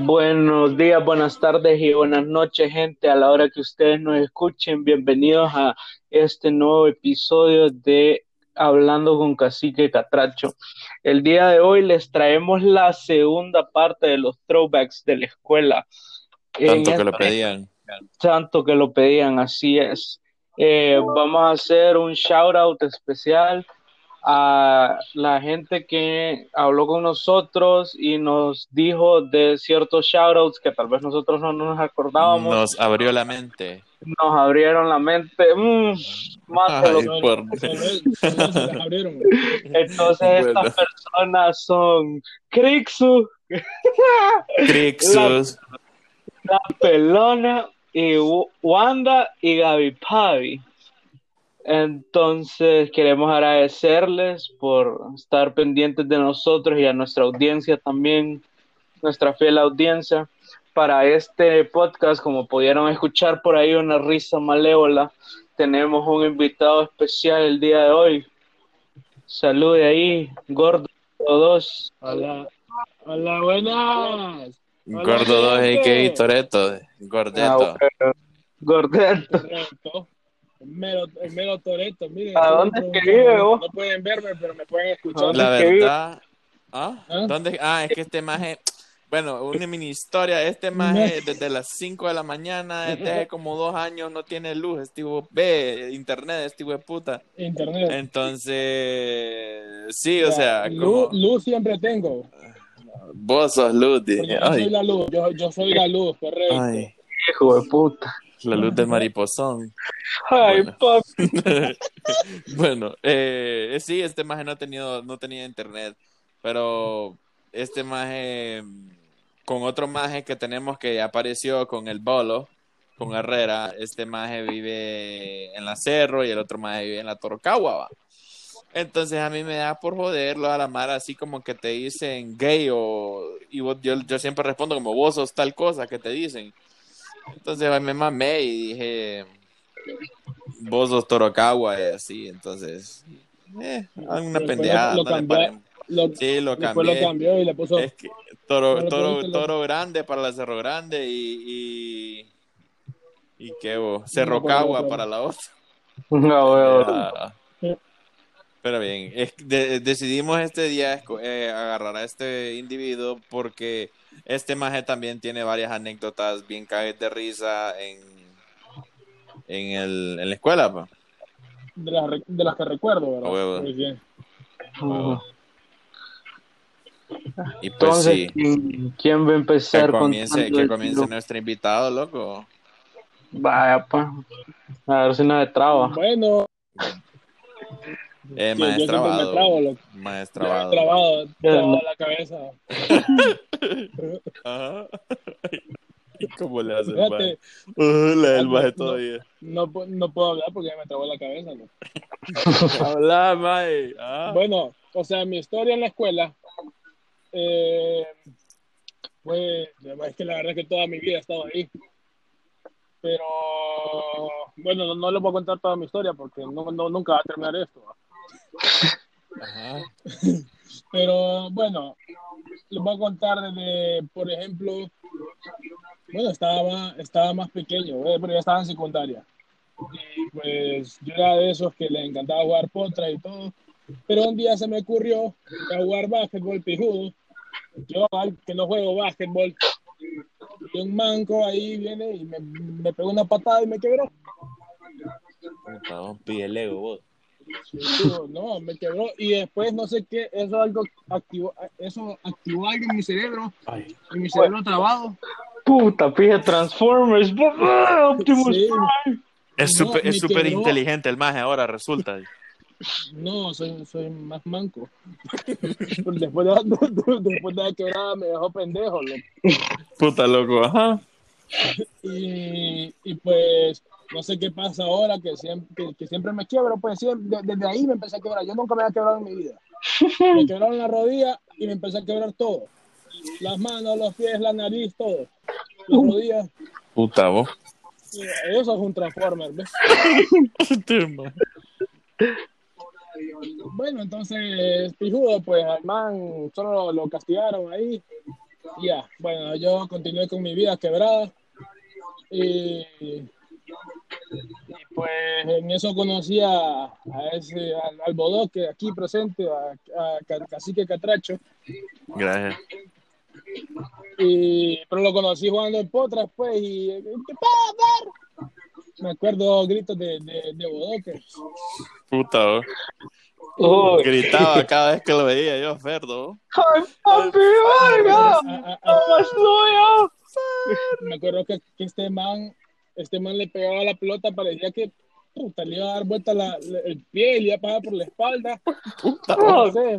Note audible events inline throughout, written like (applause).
Buenos días, buenas tardes y buenas noches, gente. A la hora que ustedes nos escuchen, bienvenidos a este nuevo episodio de Hablando con Cacique Catracho. El día de hoy les traemos la segunda parte de los throwbacks de la escuela. Tanto que lo pedían. Tanto que lo pedían, así es. Eh, vamos a hacer un shout out especial a la gente que habló con nosotros y nos dijo de ciertos shoutouts que tal vez nosotros no nos acordábamos. Nos abrió la mente. Nos abrieron la mente. Mm, más de lo Ay, por- (laughs) (laughs) Entonces estas personas son Crixu, (laughs) Crixus. La Pelona y Wanda y Gaby Pavi. Entonces queremos agradecerles por estar pendientes de nosotros y a nuestra audiencia también, nuestra fiel audiencia. Para este podcast, como pudieron escuchar por ahí una risa malévola, tenemos un invitado especial el día de hoy. Salude ahí, Gordo 2. Hola, hola, buenas. Gordo 2 gente. a.k.a. Toreto. Gordeto. Ah, Gordeto. El mero, el mero Toreto, miren. ¿A dónde es que vive vos? No pueden verme, pero me pueden escuchar. ¿Dónde La es que vive? verdad. ¿Ah? ¿Ah? ¿Dónde? Ah, es que este maje. Bueno, una mini historia. Este maje (laughs) desde las 5 de la mañana, (laughs) desde hace como dos años, no tiene luz. Este tipo, ve internet, este tipo de puta. Internet. Entonces, sí, o sea, luz, como luz siempre tengo. vos sos luz. Yo soy la luz. Yo, yo soy la luz, correcto. ay, Hijo de puta. La luz del mariposón. Ay, Bueno. papi. (laughs) bueno, eh, sí, este maje no ha tenido, no tenía internet, pero este maje con otro maje que tenemos que apareció con el bolo, con Herrera, este maje vive en la Cerro y el otro maje vive en la Torcagua, va. Entonces a mí me da por joderlo a la mar así como que te dicen gay o y vos- yo, yo siempre respondo como vos sos tal cosa que te dicen. Entonces me mamé y dije vos sos Torocagua y así, entonces eh, una Después pendejada. lo no le cambió. paren. Lo, Sí, lo cambió y le puso. Es que toro, Pero toro, toro grande para la Cerro Grande y y, y qué bo, Cerro No, pero- Cagua pero- para la otra. (laughs) No, weón. Ah. Pero bien, es- de- decidimos este día eh, agarrar a este individuo porque este maje también tiene varias anécdotas bien cagues de risa en, en, el, en la escuela. pa. De las, de las que recuerdo, ¿verdad? Muy bien. Ujú. Y pues Entonces, sí, ¿quién, quién va a que empezar comience, contando que comience nuestro invitado, loco. Vaya, pa. A ver si no se traba. Bueno, Eh, sí, trabo, he Maestrabado. trabado, trabado la cabeza. (laughs) Ajá. ¿Y cómo le hace el Fíjate, maje? Uh, la del no, maje no. todavía. no, pu- no puedo hablar porque ya me trabó la cabeza. ¿no? (laughs) Habla, maje. Ah. Bueno, o sea, mi historia en la escuela, eh, pues, es que la verdad es que toda mi vida he estado ahí. Pero, bueno, no, no les voy a contar toda mi historia porque no, no- nunca va a terminar esto. ¿va? Ajá. (laughs) Pero, bueno, les voy a contar desde, por ejemplo, bueno, estaba, estaba más pequeño, eh, pero ya estaba en secundaria. Y pues yo era de esos que les encantaba jugar potra y todo. Pero un día se me ocurrió jugar básquetbol pijudo. Yo, que no juego básquetbol. Y un manco ahí viene y me, me pegó una patada y me quebró. Pide Lego, vos. Sí, no, me quebró. Y después no sé qué, eso algo activó, eso activó algo en mi cerebro, Ay. en mi cerebro trabado. Puta, pije Transformers. Optimus Sí. Prime. Es No, súper es súper quebró. inteligente el maje ahora, resulta. No, soy, soy más manco. (laughs) después, de, (laughs) después de la quebrada me dejó pendejo. loco. Puta loco, ajá. Y, y pues no sé qué pasa ahora, que siempre, que, que siempre me quiebro. Pues siempre, de- desde ahí me empecé a quebrar. Yo nunca me había quebrado en mi vida. Me quebraron la rodilla y me empecé a quebrar todo. Las manos, los pies, la nariz, todo. Las rodillas. Puta vos. Eso es un transformer, ¿ves? Bueno, entonces, pijudo, pues al man solo lo castigaron ahí. Ya, bueno, yo continué con mi vida quebrada. Y, y pues en eso conocí a, a ese, al, al bodoque aquí presente, a, a Ca- Cacique Catracho. Gracias. Y, pero lo conocí jugando en Potras, pues, y ¿qué pasa? Me acuerdo gritos de, de, de bodoque. Puta. Uy. Gritaba cada vez que lo veía yo, Ferdo. ¡Ay, papi, verga! A- a- a- ¡Vamos, tuyo! me acuerdo que, que este man, este man le pegaba la pelota, parecía que puta, le iba a dar vuelta la- la- el pie, le iba a pasar por la espalda. (laughs) Puta, No sé.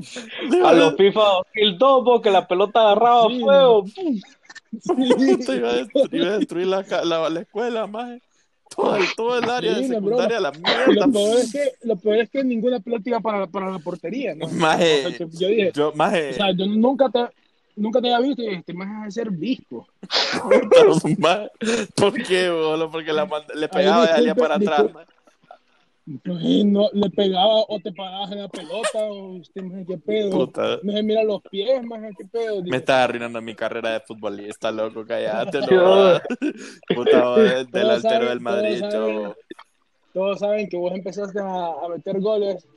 A los FIFA 2002, porque la pelota agarraba Sí, fuego. Puta, (laughs) iba, a destruir, iba a destruir la, la, la escuela, maje. Todo, el- todo el área de Sí, secundaria a la mierda. Lo peor, es que, lo peor es que ninguna pelota iba para, para la portería, ¿no? Maje, O sea, que yo dije, yo, maje, o sea, yo nunca te, nunca te había visto y este man de ser visco. ¿por qué, bolo? Porque la le pegaba y salía para atrás, no, le pegaba o te parabas en la pelota o este man, qué pedo. Puta. No se mira los pies, man, qué pedo. Me estás arruinando mi carrera de futbolista, loco, cállate, (laughs) no. Puta, vos, del Madrid, todos saben. Todos saben que vos empezaste a, a meter goles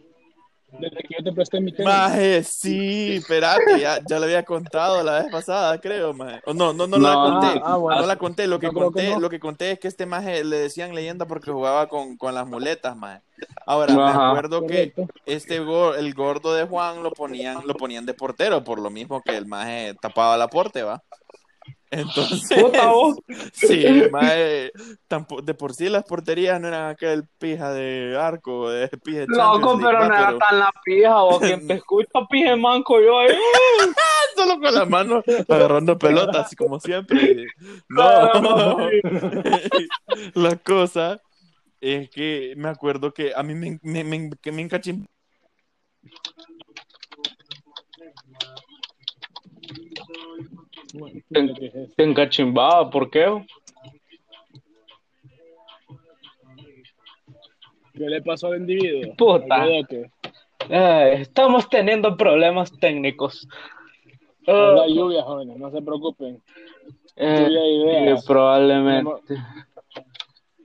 desde que yo te presté mi tenis. Maje, sí, espérate, ya, ya lo había contado la vez pasada, creo, maje. O no, no, no, la conté. ah, bueno. No la conté, lo que No, creo que conté, no. lo que conté es que este maje le decían leyenda porque jugaba con, con las muletas, maje. Ahora, me acuerdo que este el gordo de Juan lo ponían, lo ponían de portero, por lo mismo que el maje tapaba la porte, va. Entonces, sí, tampo- de por sí las porterías no eran aquel pija de arco, de pija de Loco, pero no era tan la pija, o quien (laughs) te escucha pije manco yo ahí. (laughs) solo con la mano agarrando pelotas, como siempre. (laughs) No, la cosa es que me acuerdo que a mí me, me, me, que me encachim- Bueno, Te- encachimbaba, ¿por qué? ¿Qué le pasó al individuo? Puta. Ay, estamos teniendo problemas técnicos. Ah, La lluvia, jóvenes, no se preocupen. eh, lluvia probablemente.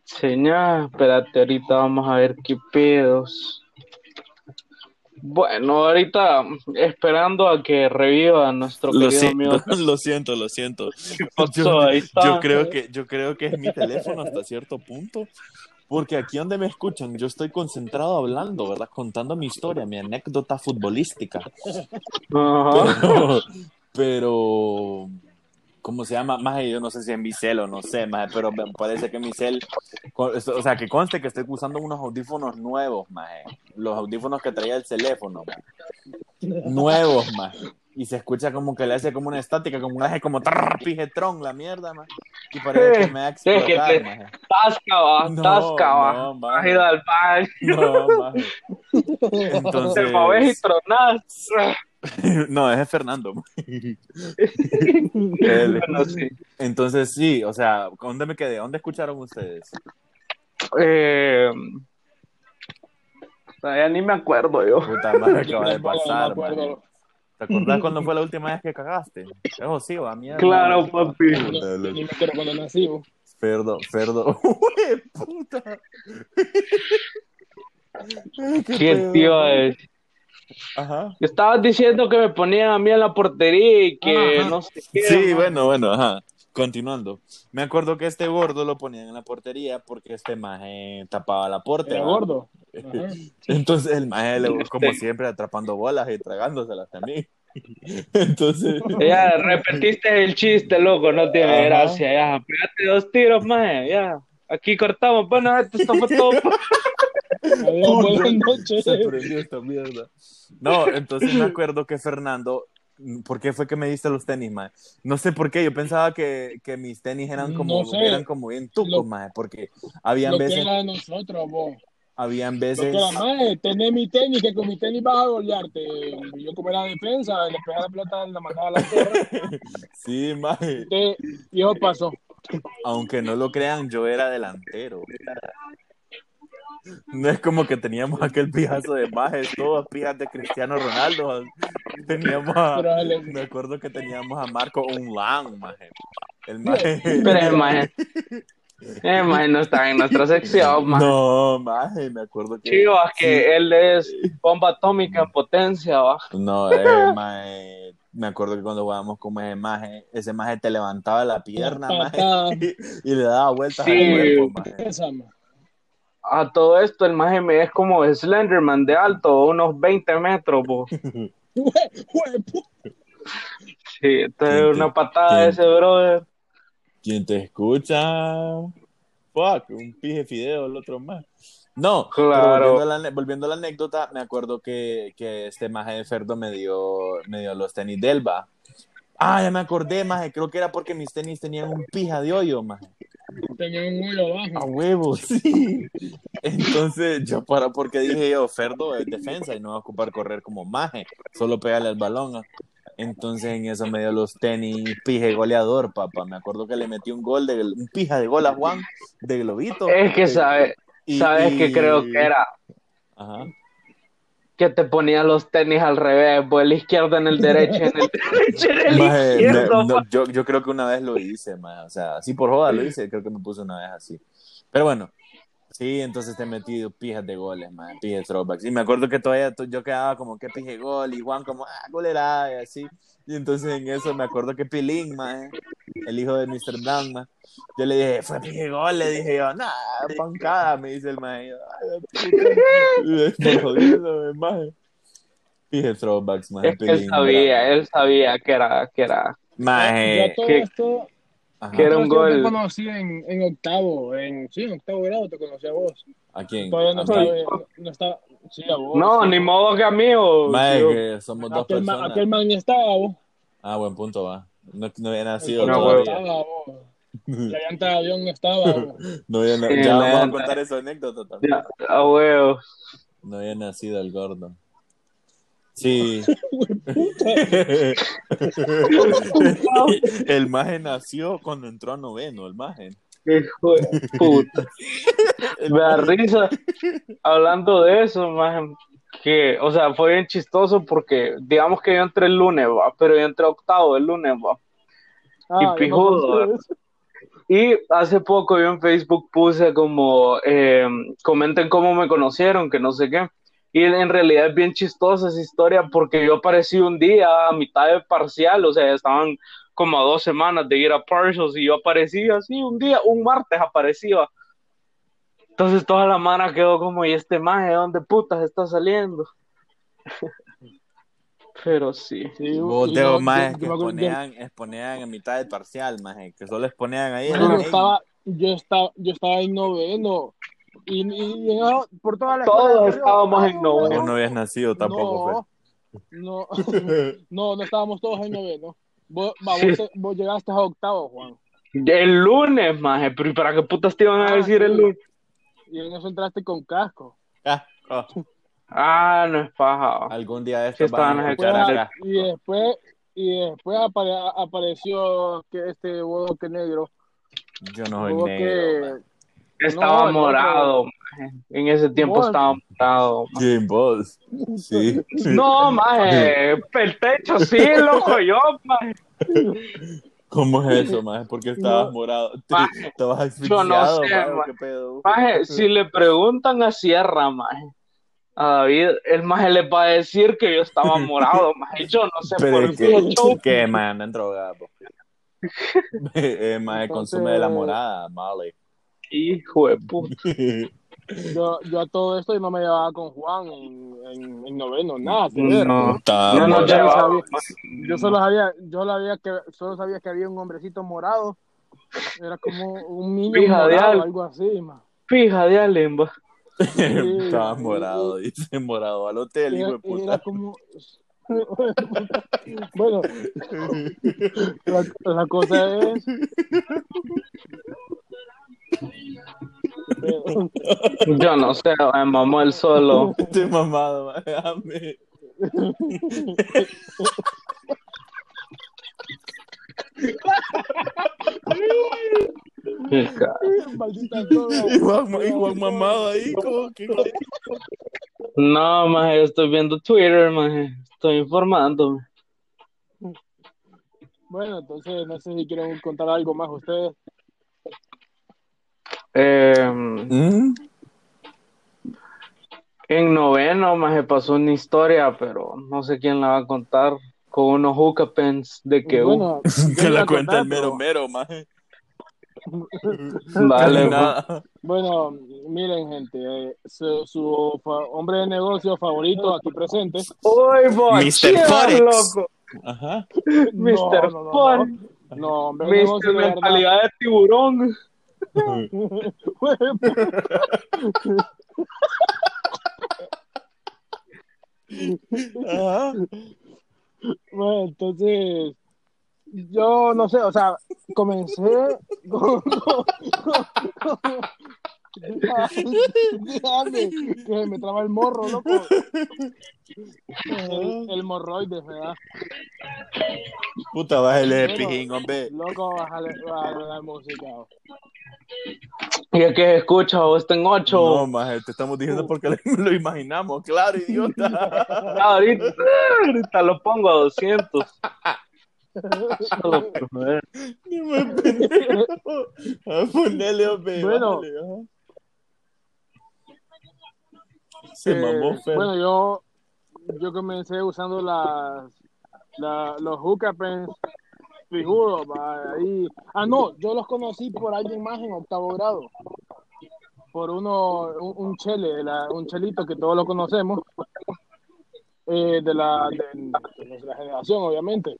Señor, espérate, ahorita vamos a ver qué pedos. Bueno, ahorita esperando a que reviva nuestro Lo querido siento, amigo. (laughs) lo siento, lo siento. pasó? Yo, Ahí está. yo creo que, yo creo que es mi teléfono hasta cierto punto. Porque aquí donde me escuchan, yo estoy concentrado hablando, ¿verdad? Contando mi historia, mi anécdota futbolística. Ajá. Pero, pero ¿cómo se llama? Más yo no sé si es mi cel o no sé, más pero me parece que mi cel, o sea, que conste que estoy usando unos audífonos nuevos, más los audífonos que traía el teléfono, maje. nuevos, más y se escucha como que le hace como una estática, como un hace como pijetrón la mierda, más y parece que me va a explotar, te- maje. Tasca, va, No, tasca, va. no, Has maje. ido al baño, No, maje. te (laughs) Entonces, moves y tronas. (laughs) no, ese es Fernando. (laughs) maje. Bueno, sí. Entonces, sí, o sea, ¿dónde me quedé? ¿Dónde escucharon ustedes? Eh, o sea, ya ni me acuerdo yo. Puta madre, (laughs) acaba de pasar, maje. ¿Te acordás cuando fue la última vez que cagaste? Eso sí, va, mierda. Claro, papi. No, ni me acuerdo cuando nací. Ferdo, Ferdo. Uy, puta. Qué ¿Qué pedo. tío es? Ajá. Estabas diciendo que me ponían a mí en la portería y que Ajá. no sé qué. Sí, bueno, bueno, ajá. Continuando. Me acuerdo que este gordo lo ponían en la portería porque este maje tapaba la porte. Era ¿va? gordo. (laughs) Entonces el maje, le- como siempre, atrapando bolas y tragándoselas también. (laughs) Entonces, Ya repetiste el chiste, loco, no tiene Ajá. gracia. Ya, pégate dos tiros, más. Ya, aquí cortamos. Bueno, esto fue todo. (laughs) Adiós, buenas noches. se prendió esta mierda. No, entonces me acuerdo que Fernando, ¿por qué fue que me diste los tenis, mae? No sé por qué, yo pensaba que, que mis tenis eran como, No sé. eran como bien tucos, Lo- mae, porque habían Lo que veces, era de nosotros, vos. habían Lo que veces, era, mae, tenés mi tenis, que con mi tenis vas a golearte. Yo como era defensa, le pegaba la pelota, la mandaba a la torre. (laughs) sí, mae, Y eso pasó. aunque no lo crean, yo era delantero. No es como que teníamos aquel pijazo de majes, todos pijas de Cristiano Ronaldo. Teníamos a, me acuerdo que teníamos a Marco Unlan, maje. El maje. Pero el maje, el maje no está en nuestra sección, maje. No, maje, me acuerdo que. Chivo, es que él es bomba atómica en potencia, va. No, eh, maje, me acuerdo que cuando jugábamos con ese maje, ese maje te levantaba la pierna, maje, (laughs) y, le daba vueltas Sí. al cuerpo, maje. A todo esto, el maje me es como Slenderman de alto, unos 20 metros, pu- (laughs) Sí, entonces ¿Quién una patada quién? de ese brother. Quien te escucha, fuck, un pije fideo, el otro más. No, Claro. volviendo, a la, ane- volviendo a la anécdota, me acuerdo que, que este maje de Ferdo me dio, me dio los tenis Delva. Ah, ya me acordé, maje, creo que era porque mis tenis tenían un pija de hoyo, maje. Tenía un hoyo A abajo. huevos, (laughs) sí. Entonces, yo para, porque dije yo, Ferdo es defensa y no va a ocupar correr como maje, solo pegarle al balón. ¿no? Entonces en eso me dio los tenis pije goleador, papá. Me acuerdo que le metí un gol de un pija de gol a Juan de globito. Es que sabe, Y- sabes y- que creo que era Ajá. Que te ponía los tenis al revés, pues el izquierdo en el derecho, en el (laughs) derecho en el Maje, izquierdo. no, yo, yo creo que una vez lo hice, maje. o sea, así por joda lo hice, creo que me puse una vez así. Pero bueno, sí, entonces te he metido pijas de goles, man, pijas de throwbacks. Y me acuerdo que todavía to- yo quedaba como que pije gol y Juan como, ah, golera, y así. Y entonces en eso me acuerdo que Pilín, man, el hijo de Mr. Brown, man, yo le dije, fue pije gol, le dije yo, nah, pancada, me dice el yo, Ay, puta. Por jodiendo, man. Pije throwbacks, man. Es que él sabía, él sabía que era, que era. Yo Maje. a todo que- esto, que era un gol. Te conocí en, en octavo, en, sí, en octavo grado te conocí a vos. ¿A quién? Todavía no ¿A estaba, no, no estaba, sí, a vos. No, sí. ni modo que amigo. Maje, tío. que somos dos Aquel, ma- personas. aquel man estaba, vos. Ah, buen punto, va. No, no había nacido El No, todavía. estaba. La llanta de avión no estaba. (laughs) No había na- Sí, ya vamos a contar esa anécdota también. Ya, a huevo. No había nacido el gordo. Sí. (laughs) el maje nació cuando entró a noveno, el maje. Hijo de puta. (laughs) Me da risa. Hablando de eso, más que, o sea, fue bien chistoso porque digamos que yo entré el lunes, va, pero yo entré octavo el lunes, va. Ah, yo me pijudo. Y hace poco yo en Facebook puse como, eh, comenten cómo me conocieron, que no sé qué. Y en realidad es bien chistosa esa historia porque yo aparecí un día a mitad de parcial, o sea, estaban como a dos semanas de ir a partials y yo aparecí así un día, un martes aparecía. Entonces toda la mano quedó como, ¿y este maje dónde putas está saliendo? (laughs) Pero sí. Sí, Vos de majes yo que exponían, exponían en mitad del parcial, maje, que solo exponían ahí. en yo estaba, yo estaba, yo estaba en noveno. Y, y, y no, por toda la Todos escuela, estábamos en no, noveno. Vos no habías nacido tampoco, No, no, (laughs) (laughs) no, no estábamos todos en noveno. Vos, Sí. llegaste a octavo, Juan. El lunes, maje, pero ¿y para qué putas te iban a Ah, decir el sí. lunes? Y en eso entraste con casco. fue. Ah, oh, Ah, no es paja. algún día de Sí, estos van estaban a escuchar acá. y después, y después apare- apareció que este bodoque negro. Yo no soy bodoque- negro. Estaba No, morado, maje. En ese tiempo Vos. estaba morado. maje. ¿Quién vos? Sí. No, maje, el techo sí, loco, (laughs) yo, maje. ¿Cómo es eso, maje? ¿Por qué estabas No. morado? ¿Te- Maje, ¿Estabas yo no asfixiado, sé, maje? maje. ¿Qué pedo? Maje, si le preguntan a Sierra, maje, a David, el maje le va a decir que yo estaba (laughs) morado, maje. Yo no sé Pero por qué. que, yo- ¿qué, man? Andan drogados. (laughs) eh, maje, Entonces- consume de la morada, Molly. Hijo de puta. Yo, yo a todo esto yo no me llevaba con Juan en, en, en noveno, nada que ver. No, Estaba no yo, llevaba. sabía, yo solo sabía, yo sabía que solo sabía que había un hombrecito morado. Era como un niño Pija de morado, algo. algo así, ma. Fija de Alemba. (laughs) Estaba Sí, morado, dice morado al hotel, hijo Era, de puta. era como bueno (laughs) la, la cosa es Yo no sé, me mamó el solo. Estoy mamado. Y Juan, y Juan mamado ahí, como que... No, maje, yo estoy viendo Twitter, maje. Estoy informándome. Bueno, entonces no sé si quieren contar algo más ustedes. Eh, ¿Mm? en noveno, maje, pasó una historia, pero no sé quién la va a contar. Con unos hookah pens de que Bueno, (laughs) Que la cuenta contar, el mero mero, maje. (laughs) Vale, nada. Bueno, miren, gente, eh, su, hombre de negocio favorito aquí presente. ¡Uy, vos! Mr. Forex. loco! Ajá. Mr. No, no, no, Forex. no. No, hombre de verdad. Mentalidad de tiburón. (laughs) Ajá. Bueno, entonces, yo no sé, o sea, comencé con... con- con- Déjame, que me traba el morro, loco. El, el morroides, ¿verdad? Puta, bájale Bueno. pijín, hombre. Loco, bájale, bájale la música. Y es que escucha, vos en ocho. No, maje, te estamos diciendo porque (laughs) lo, imaginamos. Claro, idiota. (laughs) ahorita, ahorita lo pongo a 200. Solo por joder. Ni me pendejo. A ponerle, hombre. Bueno. Se Eh, mamó, Fer. Bueno, yo, yo comencé usando las, la- los hookah va, Ahí. Ah, no, yo los conocí por alguien más en octavo grado. Por uno, un, un chele, la- un chelito que todos lo conocemos. eh, de, la, de, de nuestra generación, obviamente.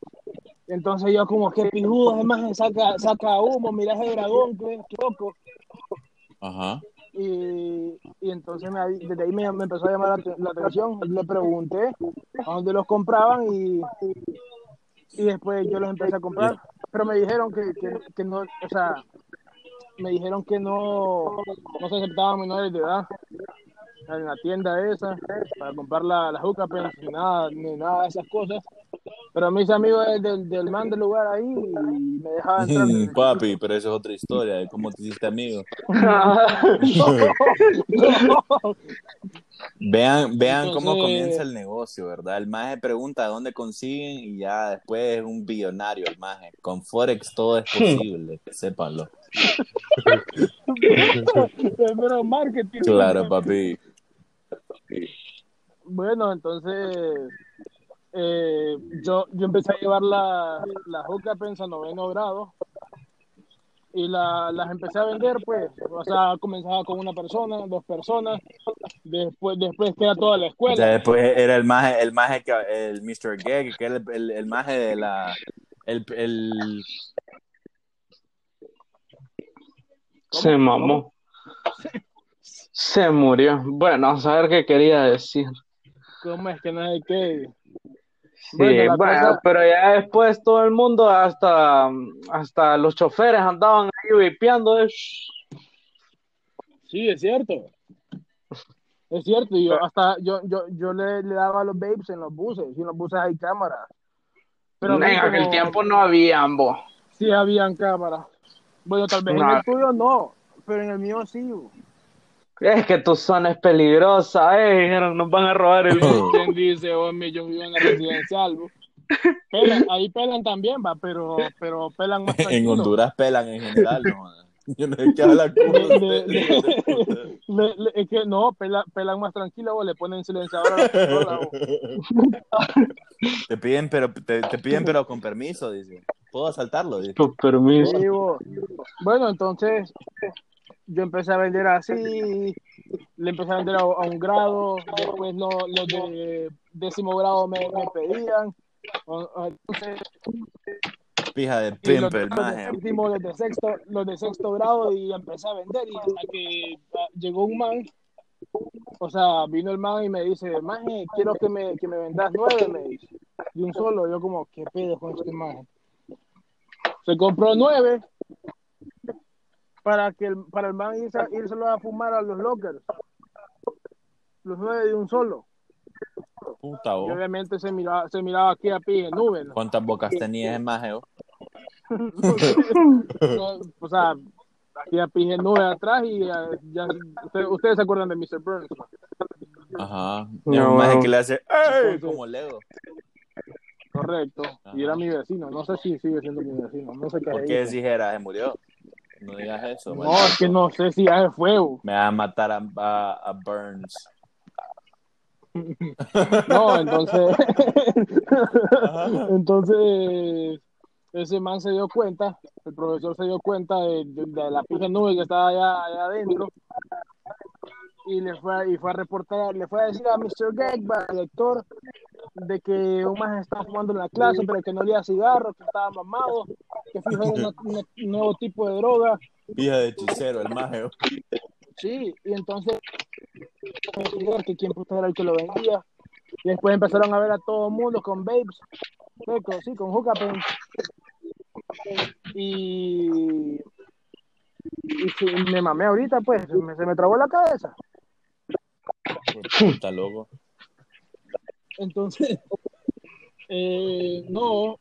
Entonces yo como que pijudo, además saca, saca humo, mira ese dragón, que que loco. Ajá. Y, y entonces me, desde ahí me, me empezó a llamar la, la atención. Le pregunté a dónde los compraban y, y después yo los empecé a comprar. Pero me dijeron que, que, que no, o sea, me dijeron que no, no se aceptaban menores de edad en la tienda esa para comprar la, la hookah pens ni nada, ni nada de esas cosas. Pero mis amigos del, del, del man del lugar ahí y me dejaban entrar. (laughs) Papi, pero eso es otra historia de cómo te hiciste amigo. (laughs) (laughs) Vean, vean cómo comienza el negocio, ¿verdad? El maje pregunta dónde consiguen y ya después es un billonario el maje. Con Forex todo es posible, sépanlo. (laughs) Pero marketing. Claro, papi. Bueno, entonces eh, yo, yo empecé a llevar la, la pens a noveno grado y la, las empecé a vender, pues, o sea, comenzaba con una persona, dos personas, después después queda toda la O escuela. sea, después era el maje, el maje que, el Mr. Gag, que era el, el, el maje de la, el, el, Se mamó. Se murió. Bueno, a saber qué quería decir. ¿Cómo es que no hay que? Sí, Bueno, bueno, la cosa- pero ya después todo el mundo, hasta, hasta los choferes andaban ahí vipeando. de, "Shh". Sí, es cierto. Es cierto, yo hasta yo, yo, yo le, le daba a los babes en los buses, y en los buses hay cámaras. Pero mí en aquel como- tiempo no había ambos. Sí, habían cámaras. Bueno, tal vez en No. el tuyo no, pero en el mío sí. bo. Es que tu zona es peligrosa, eh, dijeron, nos van a robar el (laughs) bus. ¿Quién dice, hombre, yo vivo en la residencial? bo? Pelan, ahí pelan también, va, pero, pero pelan más (laughs) en tranquilo. Honduras pelan en general, no. Yo no sé qué habla con Le- usted, le- hijo de puta. le- le- es que no, pelan, pelan más tranquilo, bo, le ponen silenciador a la pistola. Te piden, pero te, te piden, pero con permiso, dice. Puedo asaltarlo, dice. Con permiso. Sí. Bueno, entonces yo empecé a vender así, le empecé a vender a, a un grado, después lo- los de décimo grado me, me pedían, entonces Pija de y los, los de séptimo, los de sexto, los de sexto grado y empecé a vender y hasta que ah, llegó un man, o sea, vino el man y me dice, maje, quiero que me, que me vendas nueve, me dice, de un solo, yo como, ¿qué pedo con este maje? Se compró nueve para que el, para el man irse, írselo a fumar a los lockers, los nueve de un solo, Puta, y obviamente se miraba, se miraba aquí a pie en nube, ¿no? ¿Cuántas bocas tenías ese maje, vos? (laughs) No, o sea, hacía pije nube atrás y ya, ya- ustedes, ustedes se acuerdan de Mr. Burns. ¿no? Ajá. No, no. que le hace ¡Ey! Como Lego. Correcto. Y era mi vecino. No sé si sigue siendo mi vecino. No sé qué ¿Por qué decís era? Se murió. No digas eso. No, es que no sé si ya se fue. bo. Me va a matar a, a, a Burns. (laughs) No, entonces. Entonces. Ese man se dio cuenta, el profesor se dio cuenta de, de- de la pija nube que estaba allá, allá adentro y le fue, a- y fue a reportar, le fue a decir a Mr. Gegba, el director, de que un man estaba fumando en la clase, pero que no olía cigarro, que estaba mamado, que una- un nuevo tipo de droga. Hija de hechicero, el maje. Sí, y entonces que quién puta era el que lo vendía. Y después empezaron a ver a todo el mundo con babes, con, sí, con hookah. Y, y me mamé ahorita, pues, se me, se me trabó la cabeza. Puta loco. Entonces, (laughs) eh, no,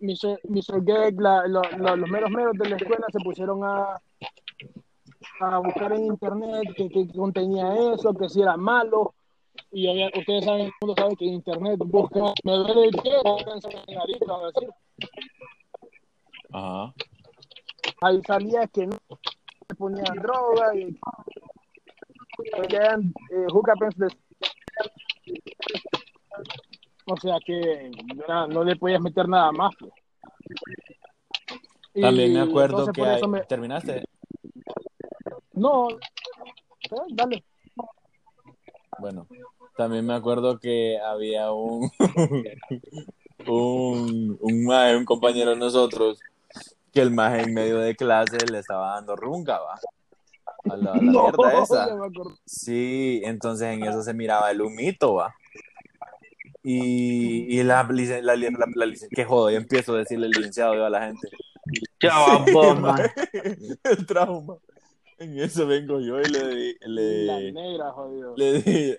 Mr. Mr. Gag, la- la- la- los meros meros de la escuela se pusieron a, a buscar en internet que, que contenía eso, que si era malo. Y obvia- ustedes saben, el mundo sabe que en internet busca, me duele el pie, en nariz, a decir. Ajá. Ahí salía que no se ponían droga y que eran eh, de- O sea que no le podías meter nada más. pues. También me acuerdo que hay... me- ¿Terminaste? No, eh, dale. Bueno, también me acuerdo que había un (laughs) un, un maje, un compañero de nosotros, que el maje en medio de clase le estaba dando runga, va. A la, (laughs) a la mierda ya esa. Sí, entonces en eso se miraba el humito, va. Y, y la, la, la, la, jodo, yo empiezo a decirle licenciado yo a la gente. Man. (laughs) el trauma. En eso vengo yo y le di, La le, negra, jodido. le di,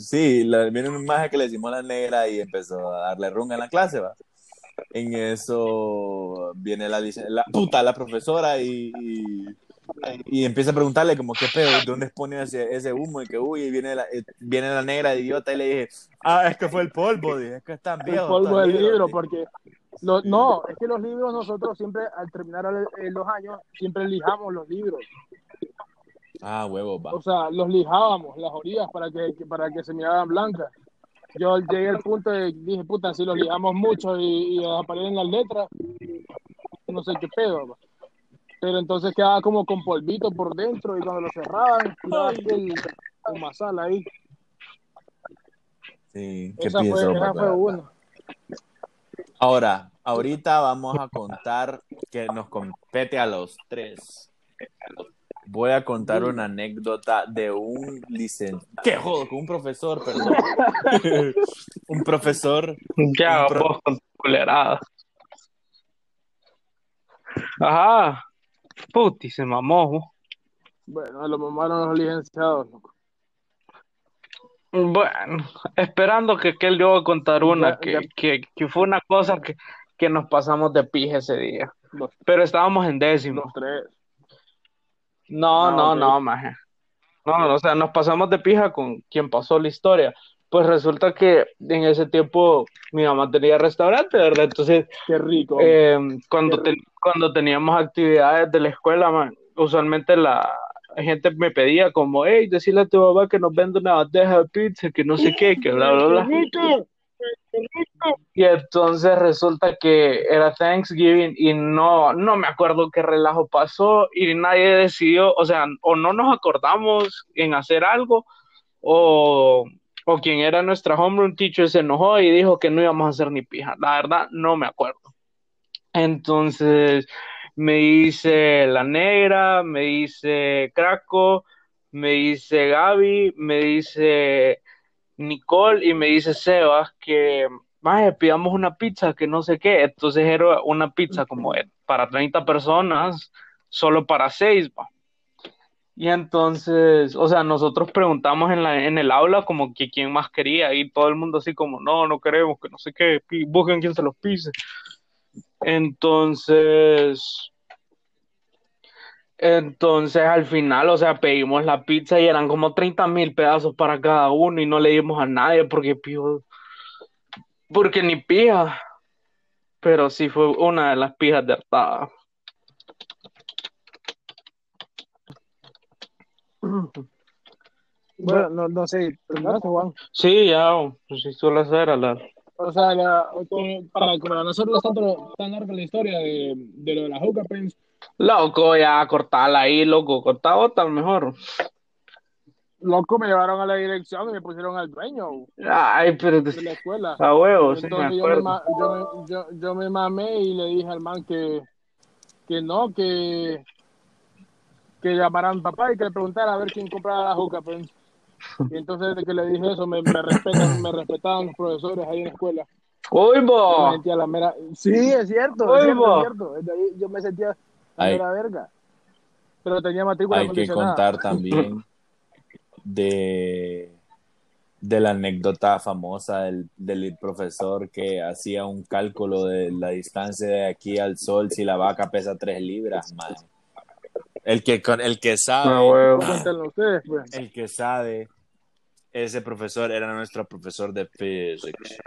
sí, la, viene un maje que le decimos la negra y empezó a darle runga en la clase, va. En eso viene la, la puta, la profesora y, y, y empieza a preguntarle como qué pedo, ¿de dónde pone ese, ese humo? Y que uy, y viene la, eh, viene la negra idiota y le dije, ah, es que fue el polvo, dije, es que están el viejos. polvo estos del libro, porque lo- no, es que los libros nosotros siempre al terminar el- los años siempre lijamos los libros, Ah, huevo, va. o sea, los lijábamos las orillas para que, para que se miraran blancas. Yo llegué al punto de dije, puta, si los lijamos mucho y, y aparecen las letras, no sé qué pedo. va. Pero entonces quedaba como con polvito por dentro y cuando lo cerraban, tiraba aquel masal ahí. Sí, qué Esa fue, pienso, esa fue una. Ahora, ahorita vamos a contar que nos compete a los tres. Voy a contar una anécdota de un licenciado. ¿Qué jodo? Con un profesor, perdón. (laughs) un profesor. Ya Un pro- vos con tu culerada. Ajá. Puti, se mamó. Bueno, lo mamaron los licenciados. loco. Bueno, esperando que aquel voy a contar una Ya- que, ya. que, que fue una cosa que, que nos pasamos de pija ese día. Los, Pero estábamos en décimo. los tres. No, no, no, maje. No, no, o sea, nos pasamos de pija con quien pasó la historia. Pues resulta que en ese tiempo mi mamá tenía restaurante, ¿verdad? Entonces, Qué rico. eh, cuando, ten- cuando teníamos actividades de la escuela, man, usualmente la gente me pedía como, hey, decirle a tu mamá que nos vende una bandeja de pizza, que no sé qué, que bla, bla, bla. Y entonces resulta que era Thanksgiving y no, no me acuerdo qué relajo pasó y nadie decidió, o sea, o no nos acordamos en hacer algo o, o quien era nuestra homeroom teacher se enojó y dijo que no íbamos a hacer ni pija. La verdad, no me acuerdo. Entonces me dice la negra, me dice Craco, me dice Gaby, me dice Nicole y me dice Sebas que más pidamos una pizza que no sé qué. Entonces era una pizza como para 30 personas, solo para 6, Y entonces, o sea, nosotros preguntamos en la, en el aula como que quién más quería y todo el mundo así como, no, no queremos, que no sé qué, busquen quién se los pise. Entonces, Entonces al final, o sea, pedimos la pizza y eran como 30 mil pedazos para cada uno y no le dimos a nadie porque pijo, porque ni pija. Pero sí fue una de las pijas de hartada. (clears throat) Bueno, no, no sé, ¿terminaste, Juan? Sí, ya, pues sí suele ser a la... O sea, la, para, para nosotros es tanto, tan larga la historia de, de lo de la Hookah Pens, Loco, ya cortala ahí, loco, corta otra mejor. loco, me llevaron a la dirección y me pusieron al dueño Ay, pero de la escuela. a huevo, sí me Entonces yo me, acuerdo. ma- yo, me, yo, yo me mamé y le dije al man que, que no, que, que llamara a papá y que le preguntara a ver quién compraba la Hookah Pens. Y entonces desde que le dije eso, me, me respetan, me respetaban los profesores ahí en la escuela. Yo me bo. sentía la mera... Sí, es cierto, es cierto, es cierto. Desde ahí yo me sentía la Ay. mera verga. Pero tenía matrícula Hay que contar también de, de la anécdota famosa del, del profesor que hacía un cálculo de la distancia de aquí al sol si la vaca pesa tres libras, man. El que, con, el que sabe, A huevo. Cuéntenlo ustedes, pues. el que sabe, ese profesor era nuestro profesor de physics.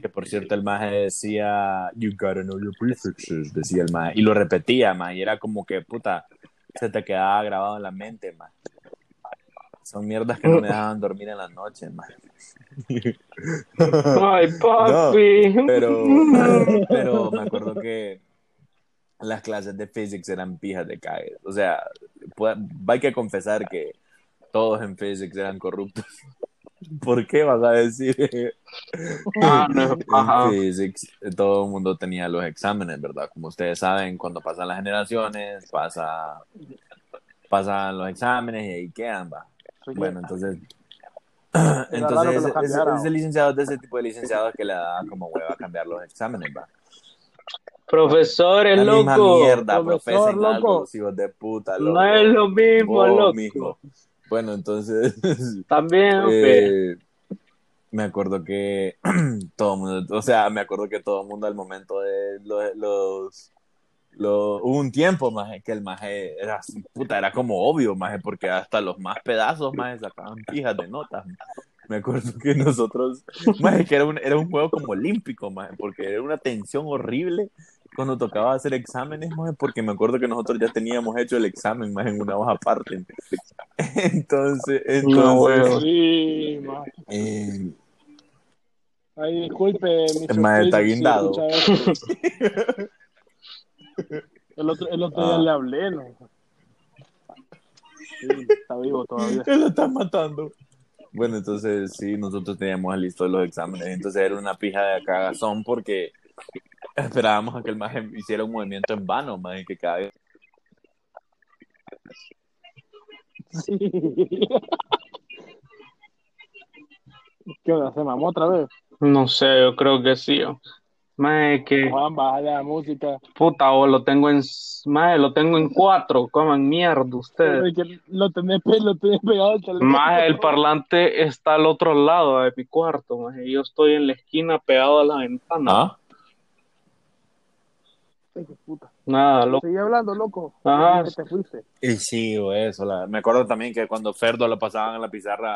Que por cierto el maje decía, you gotta know your prefixes, decía el maje. Y lo repetía, maje, y era como que, puta, se te quedaba grabado en la mente, maje. Son mierdas que no me dejaban dormir en la noche, maje. Ay, (laughs) papi. Pero, pero me acuerdo que las clases de physics eran pijas de cague. O sea, pu- hay que confesar que todos en physics eran corruptos. (laughs) ¿Por qué vas a decir? (laughs) Ah, no es paja. En physics todo el mundo tenía los exámenes, ¿verdad? Como ustedes saben, cuando pasan las generaciones, pasa, pasan los exámenes y ahí quedan, va. Bueno, entonces, (clears throat) entonces ese- ese licenciado de ese tipo de licenciados que le da como hueva a cambiar los exámenes, va. Profesor, es La misma loco. mierda, Profesor, algo, loco. los hijos de puta, loco. No es lo mismo, Vos, loco. mijo. Bueno, entonces, (laughs) También, eh, me acuerdo que (clears throat) todo el mundo, o sea, me acuerdo que todo el mundo al momento de los, los, los- hubo un tiempo, más que el maje era, puta, era como obvio, maje, porque hasta los más pedazos, maje, sacaban pijas de notas. Me acuerdo que nosotros, maje, que era un, era un juego como olímpico, maje, porque era una tensión horrible cuando tocaba hacer exámenes, maje, porque me acuerdo que nosotros ya teníamos hecho el examen, más en una hoja aparte. Entonces, (laughs) entonces, No, huevo. Sí, man. eh, Ay, disculpe, maje está guindado. El otro, el otro día Ah. le hablé, ¿no? Sí, está vivo todavía. Él lo está matando. Bueno, entonces sí, nosotros teníamos listo los exámenes. Entonces era una pija de cagazón porque esperábamos a que el maje hiciera un movimiento en vano, más que cada vez. Sí. ¿Qué onda? ¿Se mamó otra vez? No sé, yo creo que sí. yo. Mae, que Juan, baja la música. puta, o lo tengo en, mae, lo tengo en cuatro, coman mierda ustedes. Que Lo tenés, pe- lo tenés pegado al. Más el (laughs) parlante está al otro lado de mi cuarto, maje. Yo estoy en la esquina pegado a la ventana. ¿Ah? Puta. Nada, loco. Seguí hablando, loco. Ajá. Te fuiste. Y sí, o eso. la- Me acuerdo también que cuando Ferdo lo pasaban en la pizarra.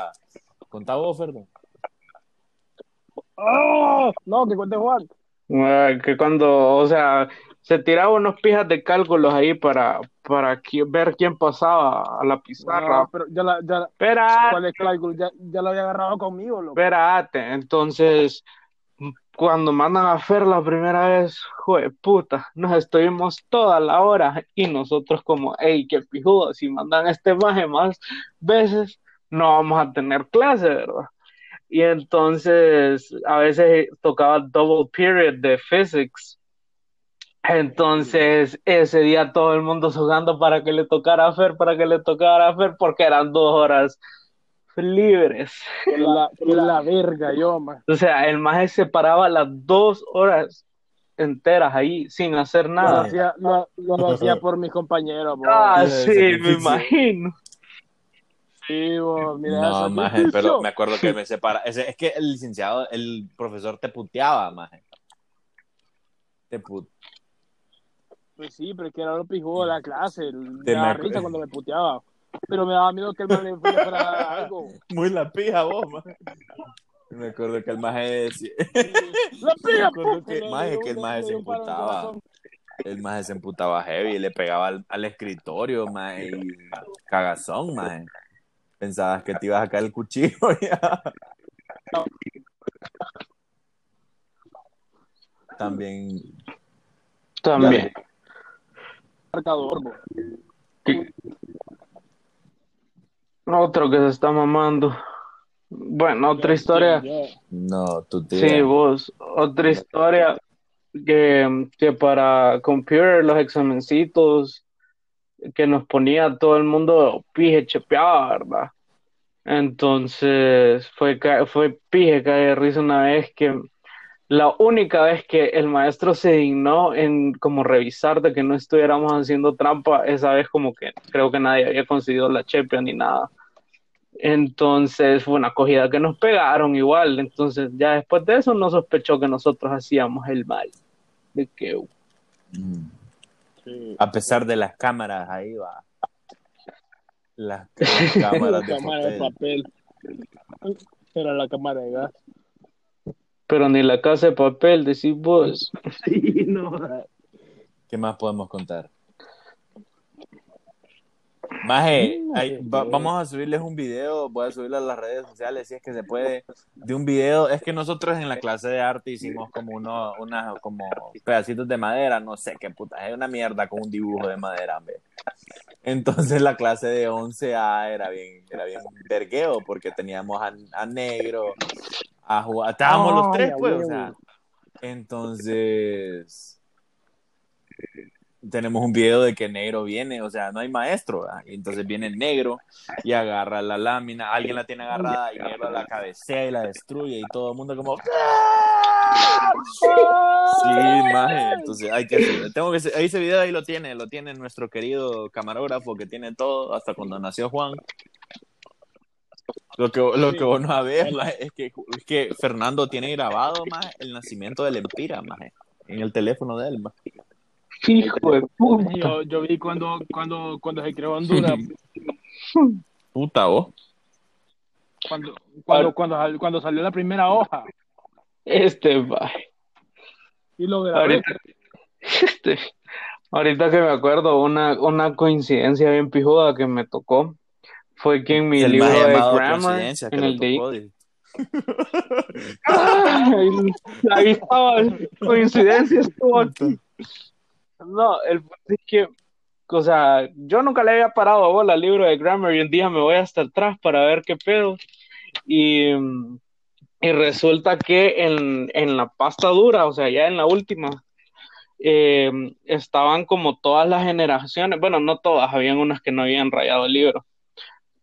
¿Contaba vos, Ferdo? ¡Oh! No, que cuente Juan. Eh, que cuando, o sea, se tiraba unos pijas de cálculos ahí para, para qui- ver quién pasaba a la pizarra. No, pero ya la, ya, ¿cuál es cálculo? Ya, ya lo había agarrado conmigo, loco. espérate. Entonces, cuando mandan a Fer la primera vez, jue puta, nos estuvimos toda la hora y nosotros como, hey, qué pijudo, si mandan este maje más veces, no vamos a tener clase, ¿verdad? Y entonces a veces tocaba double period de physics. Entonces ese día todo el mundo jugando para que le tocara a Fer, para que le tocara a Fer, porque eran dos horas libres. Que la, que la verga, yo, man. O sea, el maje se paraba las dos horas enteras ahí sin hacer Lo nada. hacía, lo, lo (laughs) hacía por mis compañeros, bo. Ah, sí, me imagino. Sí, bo, mira, No, eso maje, pero me acuerdo que me separa. Ese- es que el licenciado, el profesor te puteaba, maje. Te put... Pues sí, pero es que era lo pijudo de la clase. Me Te me- risa cuando me puteaba. Pero me daba miedo que el man le fuera algo. (laughs) Muy la pija vos, maje. Me acuerdo que el maje decía, ¡La Me pija! acuerdo que- maje, que el maje se emputaba. el maje se emputaba heavy y le pegaba al, al escritorio, maje, y cagazón, maje. Pensabas que te ibas a caer el cuchillo (laughs) ya. También, También. Marcador, bo. Otro que se está mamando. Bueno, otra historia. No, tú te Sí, vos. Otra historia que, que para computer los examencitos que nos ponía todo el mundo pije chepeaba, ¿verdad? Entonces fue, fue pije caer de risa una vez que la única vez que el maestro se dignó en como revisar de que no estuviéramos haciendo trampa, esa vez como que creo que nadie había conseguido la chepia ni nada. Entonces fue una acogida que nos pegaron igual. Entonces ya después de eso no sospechó que nosotros hacíamos el mal. De que Mm. Sí. A pesar de las cámaras, ahí va. Las, las (laughs) cámaras de la cámara de papel. papel. Era la cámara de gas. pero ni la casa de papel, decís vos. Sí, no. (laughs) ¿Qué más podemos contar? Maje, ahí va- vamos a subirles un video, voy a subirlo a las redes sociales si es que se puede, de un video. Es que nosotros en la clase de arte hicimos como uno, unas como pedacitos de madera, no sé qué puta, es una mierda con un dibujo de madera, hombre. Entonces la clase de 11A era bien, era bien vergueo porque teníamos a, a negro, a jugar, estábamos los Ay, tres, pues, o sea. Entonces, tenemos un video de que negro viene, o sea, no hay maestro, ¿verdad? Entonces viene negro y agarra la lámina, alguien la tiene agarrada y negro la cabecea y la destruye y todo el mundo como Sí, maje, entonces hay que tengo que ahí ese video ahí lo tiene, lo tiene nuestro querido camarógrafo que tiene todo hasta cuando nació Juan. Lo que, lo que vos no sabés, es que, es que Fernando tiene grabado más el nacimiento del Empira, en el teléfono de él. Hijo de puta. Yo, yo vi cuando, cuando, cuando se creó (laughs) Honduras, Puta vos. cuando, cuando, cuando, cuando salió la primera hoja. Este va. Y lo grabé. Ahorita, (laughs) este, ahorita que me acuerdo, una, una coincidencia bien pijuda que me tocó fue que en mi el libro de grammar, en el de tocó, dice. (laughs) Ay, ahí estaba, coincidencia estuvo aquí. No, el punto es que, o sea, yo nunca le había parado a bola al libro de grammar y un día me voy hasta atrás para ver qué pedo. Y, y resulta que en, en la pasta dura, o sea, ya en la última, eh, estaban como todas las generaciones, bueno, no todas, habían unas que no habían rayado el libro,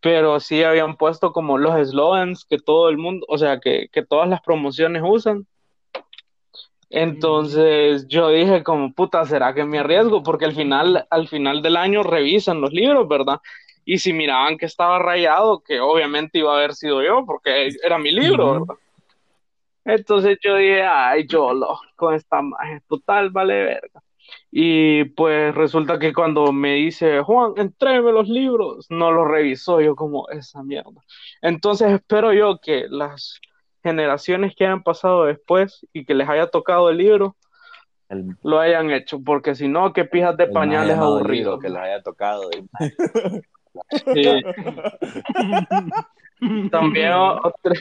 pero sí habían puesto como los eslogans que todo el mundo, o sea, que, que todas las promociones usan. Entonces yo dije como puta, ¿será que me arriesgo? Porque al final, al final del año revisan los libros, ¿verdad? Y si miraban que estaba rayado, que obviamente iba a haber sido yo, porque era mi libro. ¿verdad? Entonces yo dije, ay, yo lo, con esta magia, total, vale verga. Y pues resulta que cuando me dice, Juan, entréme los libros, no los revisó yo como esa mierda. Entonces espero yo que las generaciones que hayan pasado después y que les haya tocado el libro, El, lo hayan hecho, porque si no, qué pijas de el pañales aburridos. libro que les haya tocado. dice. Sí. También otra,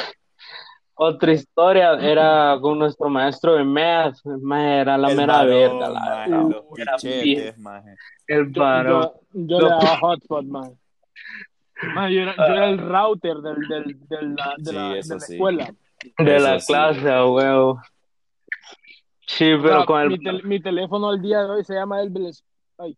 otra historia era con nuestro maestro de math, math, era la El mera verga, la maje, verdad. los Era pichetes, bien. maje. El Yo, varón. yo, yo le daba (laughs) hotspot, man. Man, yo, era, yo era el router del, del, del- la- de, Sí, la, de eso la sí. De Eso la sí. clase, a huevo. Sí, pero con mi, el tel- mi teléfono al día de hoy se llama el Bel- Ay,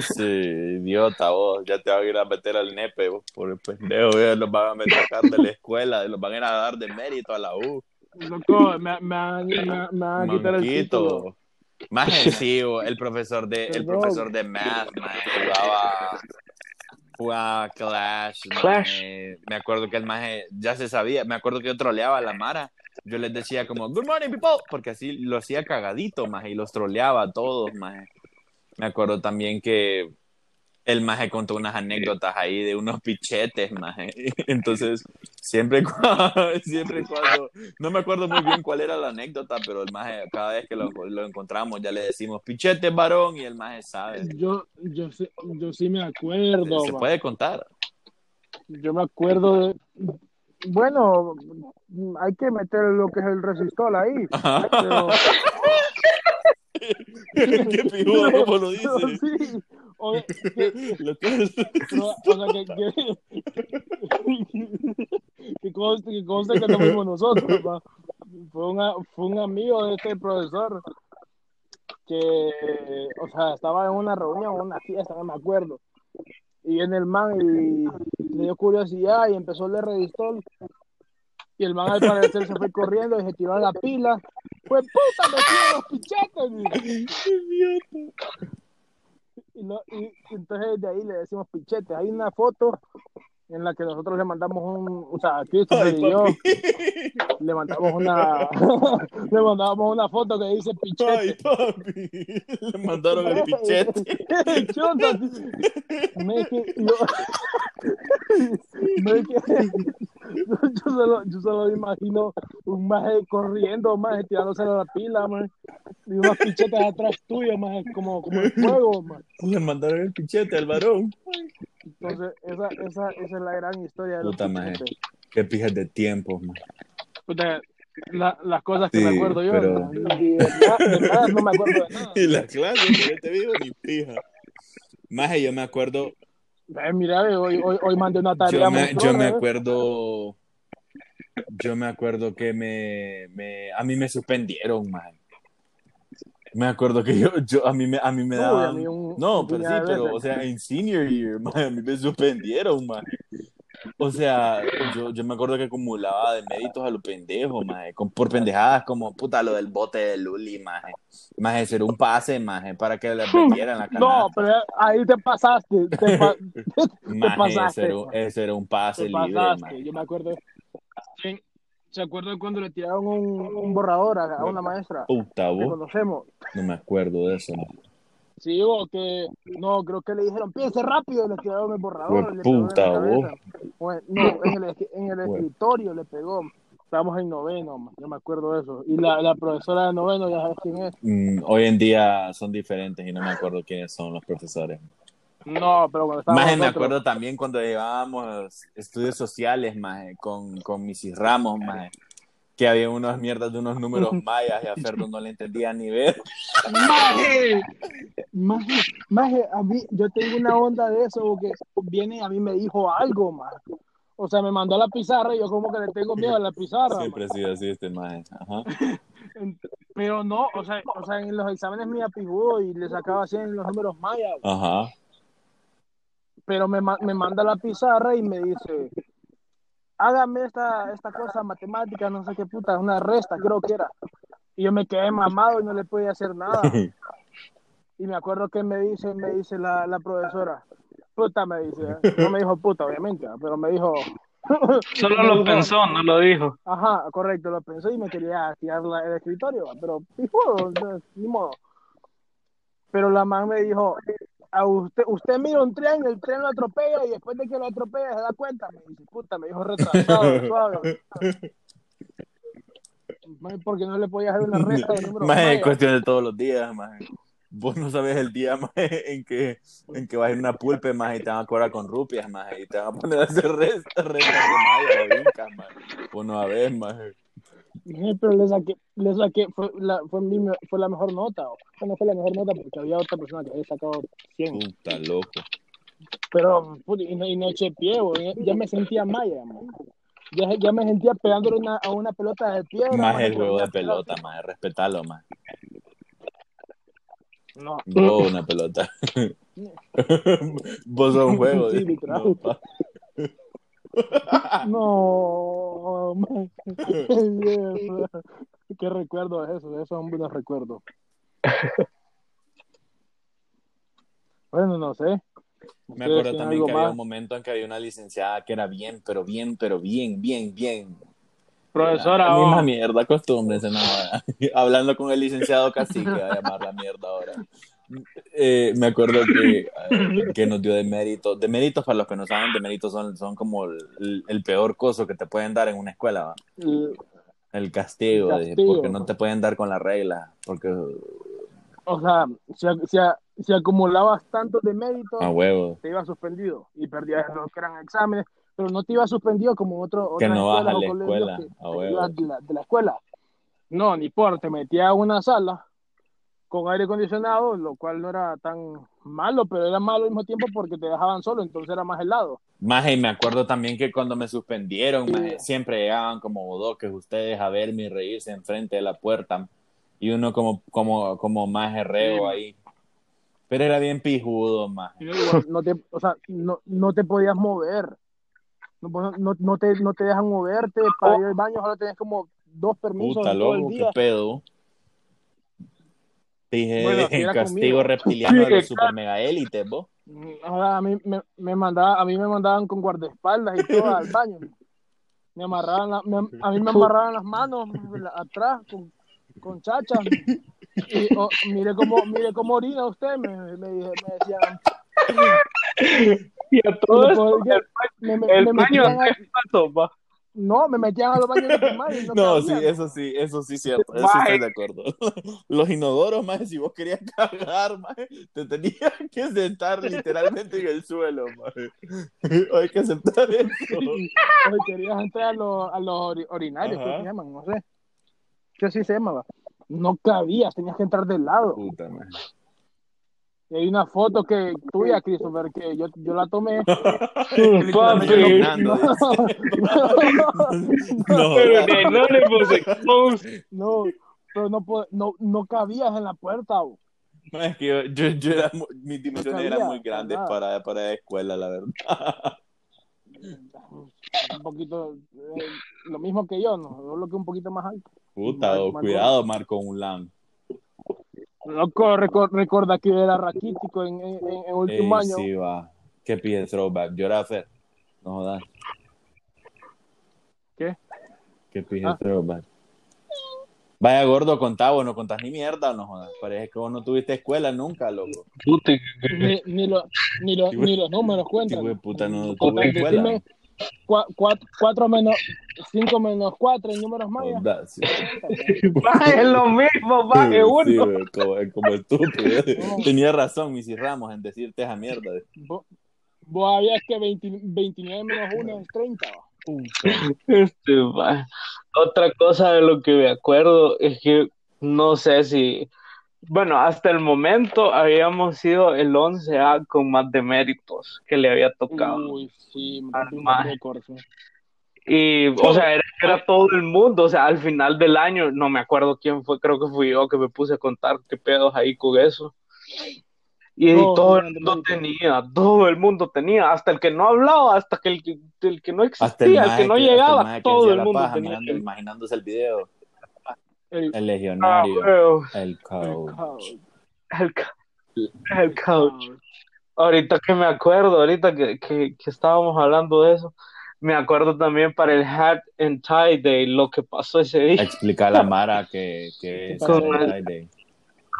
Sí, idiota vos, ya te van a ir a meter al nepe vos, por el pendejo, ya los van a meter a sacar de la escuela, los van a ir a dar de mérito a la U. loco, me, me, van- me, me van a quitar el título. Más sencillo, el profesor de, el profesor de math, maje, jugaba, jugaba Clash. Clash. Me acuerdo que el maje ya se sabía, me acuerdo que yo troleaba a la Mara. Yo les decía como, good morning people, porque así lo hacía cagadito, maje, y los troleaba a todos, maje. Me acuerdo también que el maje contó unas anécdotas ahí de unos pichetes, maje. (laughs) Entonces, siempre (laughs) cuando, siempre cuando, no me acuerdo muy bien cuál era la anécdota, pero el maje, cada vez que lo, lo encontramos, ya le decimos pichete varón y el maje sabe. Yo, yo, sí, yo sí me acuerdo. Se puede contar. Yo me acuerdo de. Bueno, hay que meter lo que es el resistol ahí. Pero, (laughs) Qué pijudo, ¿cómo lo dice? sí, o, sea, que, (laughs) (laughs) que, conste, que conste que nosotros, ma. Fue, una, fue un amigo de este profesor que, o sea, estaba en una reunión, una fiesta, no me acuerdo. Y viene el man y le dio curiosidad y empezó a leer Redistol. Y el man al parecer se fue corriendo y se tiró a la pila. Pues puta, me los pichetes. Y, lo- y- y entonces de ahí le decimos pichetes. Hay una foto en la que nosotros le mandamos un, o sea, Christopher y yo le mandamos una, (laughs) le mandamos una foto que dice pichete. Ay, papi. Le mandaron el pichete. (laughs) Que yo, (laughs) es que yo solo, yo solo me imagino un maje corriendo, maje tirándose a la pila, maje, y unas pichetas atrás tuyas, maje, como, como el fuego, maje. Le mandaron el pichete al varón. Entonces, esa, esa, esa es la gran historia de los Puta, maje. pichetes. Qué pijas de tiempos, man. Puta, la- las cosas que Sí, me acuerdo yo, pero- ¿no? y de, nada- no me acuerdo de nada. (laughs) Y la clase, que yo te digo, ni pija. Maje, yo me acuerdo, Eh, mira, hoy, hoy, hoy mandé una tarea. yo me, yo me ¿eh? acuerdo, yo me acuerdo que me, me, a mí me suspendieron, man. Me acuerdo que yo, yo, a mí me, a mí me Uy, daban, mí un- no, un pero sí, pero, o sea, en senior year, (laughs) man, a mí me suspendieron, man. O sea, yo, yo me acuerdo que acumulaba de méritos a los pendejos, maje, con, por pendejadas como, puta, lo del bote de Luli, maje. Maje, ser un pase, maje, para que le metieran la (laughs) canasta. No, pero ahí te pasaste. Te, pa- (laughs) Maje, pasaste, ese era, un- ese era un pase te libre, pasaste. maje. Yo me acuerdo. ¿Quién- ¿Se acuerdan cuando le tiraron un, un borrador a, a una maestra? Puta, vos, conocemos. no me acuerdo de eso. Sí, digo que. No, creo que le dijeron, piense rápido. Y le tiraron el borrador. Le puta. Bueno, no, en el, en el escritorio le pegó. Estábamos en noveno, yo me acuerdo de eso. Y la, la profesora de noveno, ya sabes quién es. Mm, hoy en día son diferentes y no me acuerdo quiénes son los profesores. No, pero cuando estábamos Maje, me acuerdo también cuando llevábamos estudios sociales, maje, con, con Mrs. Ramos, maje, que había unas mierdas de unos números mayas y a Ferdo no le entendía ni ver. Maje, (laughs) maje, maje, a mí, yo tengo una onda de eso, porque viene, a mí me dijo algo, más. O sea, me mandó a la pizarra y yo como que le tengo miedo a la pizarra. Siempre ma. ha así este maje. Ajá. (laughs) Pero no, o sea, o sea, en los exámenes me apijudo y le sacaba así en los números mayas. Ajá. Pero me, me manda la pizarra y me dice, hágame esta, esta cosa matemática, no sé qué puta, una resta, creo que era. Y yo me quedé mamado y no le podía hacer nada. (laughs) Y me acuerdo que me dice, me dice la, la profesora, puta me dice, ¿eh? no me dijo puta obviamente, ¿eh? pero me dijo, (laughs) Solo lo pensó, no lo dijo. ajá, correcto, lo pensó y me quería tirar la- el escritorio, pero ni modo. Pero la man me dijo, a usted, usted mira un tren, el tren lo atropella y después de que lo atropella se da cuenta, me dice, puta, me dijo retrasado, (laughs) suave. Porque no le podía hacer una resta de números Maje, es cuestión de todos los días, maje. Vos no sabes el día, (laughs) maje, en que, en que vas a ir una pulpe, maje, y te van a cobrar con rupias, maje, y te van a poner a hacer restas, restas de maya o incas, maje. Vos no sabés, maje. Pero le saqué, le saqué, fue la, fue, mi, fue la mejor nota. o- No fue la mejor nota porque había otra persona que había sacado 100. Puta loco. Pero, y no, y no eché pie, güey, ya me sentía maya, man. Ya, ya me sentía pegándole una, a una pelota de piedra. Más el juego de pelota, maje, respetalo, maje. No. Vos una pelota. (laughs) (laughs) Vos sos un juego. Sí. No. (laughs) No, man. Qué recuerdo es eso, eso es un buen recuerdo. (laughs) Bueno, no sé. Me ¿Ustedes acuerdo también que había un momento en que había una licenciada que era bien, pero bien, pero bien, bien, bien. Profesora, La misma oh, mierda, acostúmbrense, no. (laughs) Hablando con el licenciado Cacique, va a llamar la mierda ahora. Eh, me acuerdo que, (laughs) que nos dio de mérito. De méritos, para los que no saben, de méritos son, son como el, el peor coso que te pueden dar en una escuela. ¿va? El castigo, de- porque no te pueden dar con la regla. Porque O sea, si, si, si acumulabas tanto de mérito, a huevo. te ibas suspendido y perdías los que eran exámenes, pero no te ibas suspendido como otro, Que no vas a la escuela, que a te huevo. ibas de la, de la escuela. No, ni por, te metías a una sala con aire acondicionado, lo cual no era tan malo, pero era malo al mismo tiempo porque te dejaban solo, entonces era más helado. Más y me acuerdo también que cuando me suspendieron, Sí. maje, siempre llegaban como bodoques ustedes a verme y reírse enfrente de la puerta. Y uno como, como, como más herreo Sí. ahí. Pero era bien pijudo, más. No, te, o sea, no, no te podías mover. No, no, no te, no te dejan moverte para ir al baño, ahora tenés como dos permisos Puta el qué pedo. Dije, Bueno, (laughs) era castigo conmigo. reptiliano de los super mega élites, vos. Mm, a mí me, me mandaba, a mí me mandaban con guardaespaldas y todo al baño. Me amarraban, la- me- a mí me amarraban las manos la- atrás con, con chacha. Y oh, mire cómo, mire cómo orina usted, me, me, dije- me decían. Y a todo Y esto, después el, Me, el baño es paso, va. No, me metían a los baños de primaria (laughs) y no, sí, eso sí, eso sí cierto, eso estoy de acuerdo. (laughs) Los inodoros, más si vos querías (laughs) cagar, maje, te tenías que sentar literalmente en el suelo, maje. Hay que aceptar eso. Querías entrar a los, a los ori- orinarios, que se llaman, no sé. ¿Qué así se llamaba? No cabías, tenías que entrar del lado. Puta, maje. Y hay una foto que tuya, Christopher, que yo, yo la tomé. (laughs) Papi, (laughs) No, No, no le puse no, pero no, po- no, no cabías en la puerta. maje, es que yo, yo, yo era, mis dimensiones eran muy grandes nada. para, para la escuela, la verdad. Un poquito, eh, lo mismo que yo, ¿no? Solo que un poquito más alto. Puta, mal cuidado, Marco Ulan. Loco, recor- recuerda que era raquítico en, en, en el último Ey, año. sí, va. ¿Qué pide throwback? Yo era Fer. No jodas. ¿Qué? ¿Qué pide Ah. throwback? Vaya gordo, contá vos, no contás ni mierda, no jodas. Parece que vos no tuviste escuela nunca, loco. Ni, ni, lo- ni, lo- ni los números cuentan. Güey, puta, no tuve escuela. Decime cua- cua- cuatro menos, cinco menos cuatro en números mayas. Sí. Es lo mismo, va, Sí, es uno. sí, como, como estúpido. (laughs) Tenía razón, Missy Ramos, en decirte esa mierda. Vos, vos sabías que 20 29 menos 1 es 30. va. Este, va. Otra cosa de lo que me acuerdo es que no sé si, bueno, hasta el momento habíamos sido el 11A con más deméritos que le había tocado. Uy, sí, me sí. Y, o sea, era, era todo el mundo, o sea, al final del año, no me acuerdo quién fue, creo que fui yo que me puse a contar qué pedos ahí con eso. Y todo el mundo tenía, todo el mundo tenía, hasta el que no hablaba, hasta que el que, el que no Hasta el existía, el que no el llegaba, todo el mundo paja tenía. mirando- imaginándose el video. El, El legionario, huevo, el el coach. couch. el, ca- el couch. Ahorita que me acuerdo, ahorita que, que, que estábamos hablando de eso, me acuerdo también para el Hat and Tie Day, lo que pasó ese día Explica a la Mara que, que (laughs) es Con el el- Tie Day.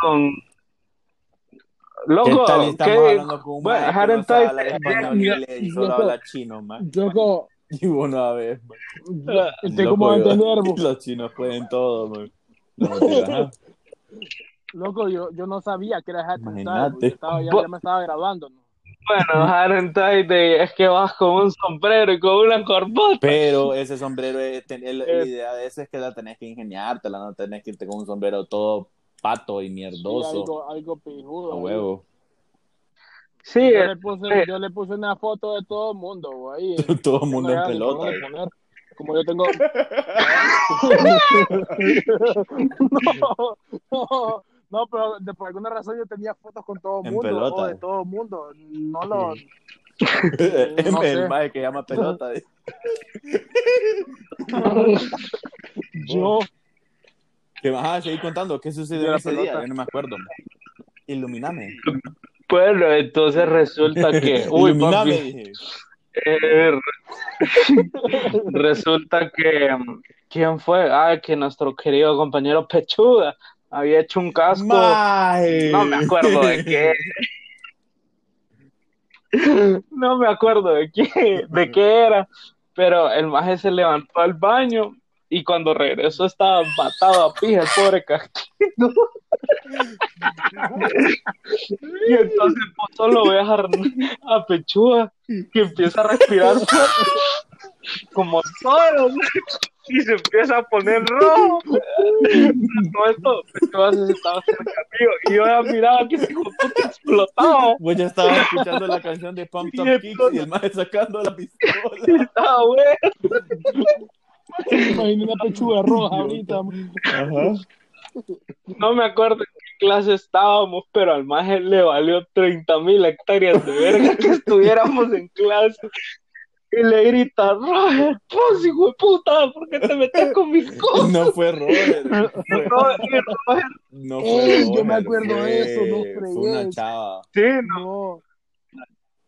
con... ¿Qué Loco, ¿qué? hablando con un Bueno, Hat no and sabe Tie Day, solo habla chino, man? Loco, (laughs) Y vos no sabes, man. ¿usted Loco, cómo va a entender? Los chinos pueden todo, man. (laughs) Loco, yo, yo no sabía que era Imagínate. porque estaba- ya, ya me estaba graduando. ¿no? Bueno, Tie Day es que vas con un sombrero y con una corbata. Pero ese sombrero, es, ten- el- la Eh. idea de eso es que la tenés que ingeniártela, no tenés que irte con un sombrero todo pato y Sí, mierdoso. algo, algo pijudo. A huevo. Sí, Yo le, puse, eh. yo le puse una foto de todo el mundo, ahí. (laughs) Todo el mundo en pelota. Como yo tengo. (laughs) no, no, no, pero de, por alguna razón yo tenía fotos con todo el mundo. pelota. O de todo el mundo. No lo. (laughs) (laughs) el No el maje que llama pelota. Yo. ¿Qué vas a seguir contando? ¿Qué sucedió De en la ese día? pelota. Yo no me acuerdo. Ilumíname. bueno, entonces resulta que... Uy, Ilumíname, papi, dije. Eh, (laughs) resulta que... ¿Quién fue? Ah, que nuestro querido compañero Pechuga había hecho un casco. No me acuerdo de qué. No me acuerdo de qué, de qué era, pero el maje se levantó al baño y cuando regresó estaba matado a pija el pobre casquito. Y entonces pues, solo ve a, a Pechúa que empieza a respirar como solo y se empieza a poner rojo. Todo esto, Pechúa se estaba cerca mío y yo ya miraba que ese puta explotaba. Pues ya estaba escuchando la canción de Pump Y Up Kicks y el maje sacando la Y pistola. (laughs) estaba bueno. Imagina una pechuga (laughs) roja ahorita. Ajá. No me acuerdo en qué clase estábamos, pero al maje le valió 30 mil hectáreas de verga que estuviéramos en clase. Y le grita, Roger, pues hijo de puta, ¿por qué te metes con mis (laughs) cosas? (laughs) No fue Robert. fue- Roger, y Roger, No fue Ey, yo me acuerdo fue- de eso, no Fue una fregues. chava. sí, no,